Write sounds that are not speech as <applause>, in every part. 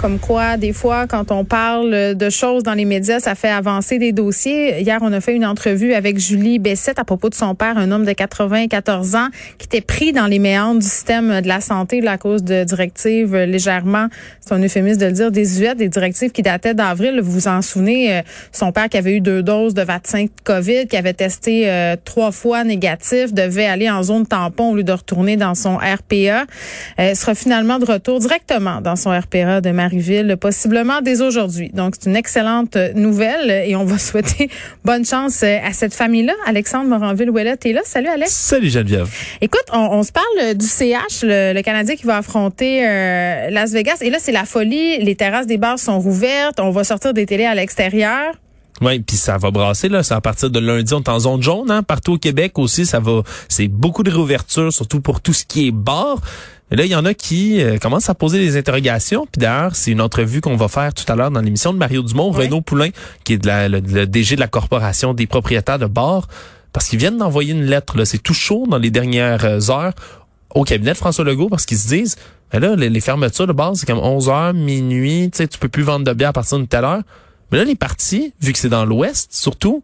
Comme quoi, des fois, quand on parle de choses dans les médias, ça fait avancer des dossiers. Hier, on a fait une entrevue avec Julie Bessette à propos de son père, un homme de 94 ans, qui était pris dans les méandres du système de la santé à cause de directives légèrement, c'est un euphémisme de le dire, désuètes, des directives qui dataient d'avril. Vous vous en souvenez, euh, son père qui avait eu deux doses de vaccin COVID, qui avait testé euh, trois fois négatif, devait aller en zone tampon au lieu de retourner dans son RPA, euh, sera finalement de retour directement dans son RPA de Marieville, possiblement dès aujourd'hui. Donc, c'est une excellente nouvelle et on va <laughs> souhaiter bonne chance à cette famille-là. Alexandre Moranville-Ouellet est là. Salut, Alex. Salut, Geneviève. Écoute, on, on se parle du CH, le, le, Canadien qui va affronter euh, Las Vegas. Et là, c'est la folie. Les terrasses des bars sont rouvertes. On va sortir des télés à l'extérieur. Oui, puis ça va brasser là. C'est à partir de lundi, on est en zone jaune, hein, partout au Québec aussi. Ça va, c'est beaucoup de réouverture, surtout pour tout ce qui est bar. Et là, il y en a qui euh, commencent à poser des interrogations. Puis d'ailleurs, c'est une entrevue qu'on va faire tout à l'heure dans l'émission de Mario Dumont. Renaud Poulain, qui est de la, le, le DG de la corporation des propriétaires de bars, parce qu'ils viennent d'envoyer une lettre. Là, c'est tout chaud dans les dernières euh, heures au cabinet de François Legault, parce qu'ils se disent, ben là, les, les fermetures de bars, c'est comme 11 heures, minuit. Tu sais, tu peux plus vendre de bière à partir de telle heure. Mais là, les parties, vu que c'est dans l'Ouest, surtout,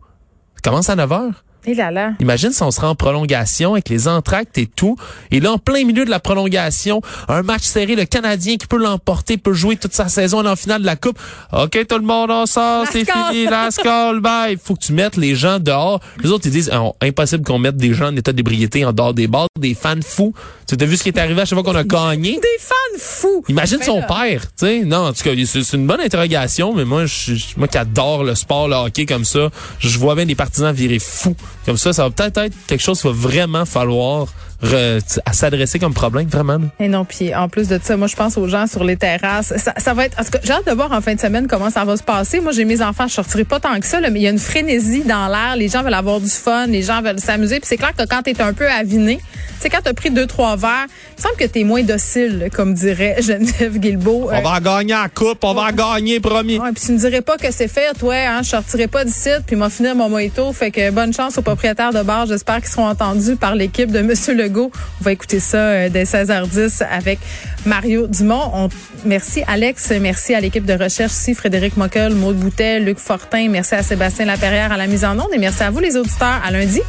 commencent à 9 heures. Et là là. Imagine si on serait en prolongation avec les entractes et tout. Et là, en plein milieu de la prolongation, un match serré, le Canadien qui peut l'emporter, peut jouer toute sa saison en finale de la Coupe. OK, tout le monde, on sort, c'est fini, la score, bye. Faut que tu mettes les gens dehors. Les autres, ils disent, Ah, impossible qu'on mette des gens en état d'ébriété en dehors des bars, des fans fous. Tu as vu ce qui est arrivé à chaque fois qu'on a gagné? <laughs> Des fans fous. Imagine son là. père, tu sais. Non, en tout cas, c'est une bonne interrogation, mais moi, je- moi qui adore le sport, le hockey comme ça, je vois bien des partisans virer fous. Comme ça, ça va peut-être être quelque chose qu'il va vraiment falloir à s'adresser comme problème, vraiment. là. Et non, puis en plus de ça, moi je pense aux gens sur les terrasses. Ça, ça va être. En tout cas, j'ai hâte de voir en fin de semaine comment ça va se passer. Moi, j'ai mes enfants, je sortirai pas tant que ça, là, mais il y a une frénésie dans l'air. Les gens veulent avoir du fun, les gens veulent s'amuser. Puis c'est clair que quand t'es un peu aviné, tu sais, quand t'as pris deux trois verres, il me semble que t'es moins docile, comme dirait <laughs> Geneviève Guilbeault. Euh, On va en gagner la coupe, on va en gagner premier. Ouais, puis tu me dirais pas que c'est fait, toi, hein, je sortirai pas d'ici, puis m'a fini mon mojito. Fait que bonne chance aux propriétaires de bar. J'espère qu'ils seront entendus par l'équipe de Monsieur On va écouter ça euh, dès 16h10 avec Mario Dumont. On- merci Alex, merci à l'équipe de recherche ici, Frédéric Mockel, Maud Boutet, Luc Fortin, merci à Sébastien Laperrière à la mise en onde et merci à vous les auditeurs. À lundi.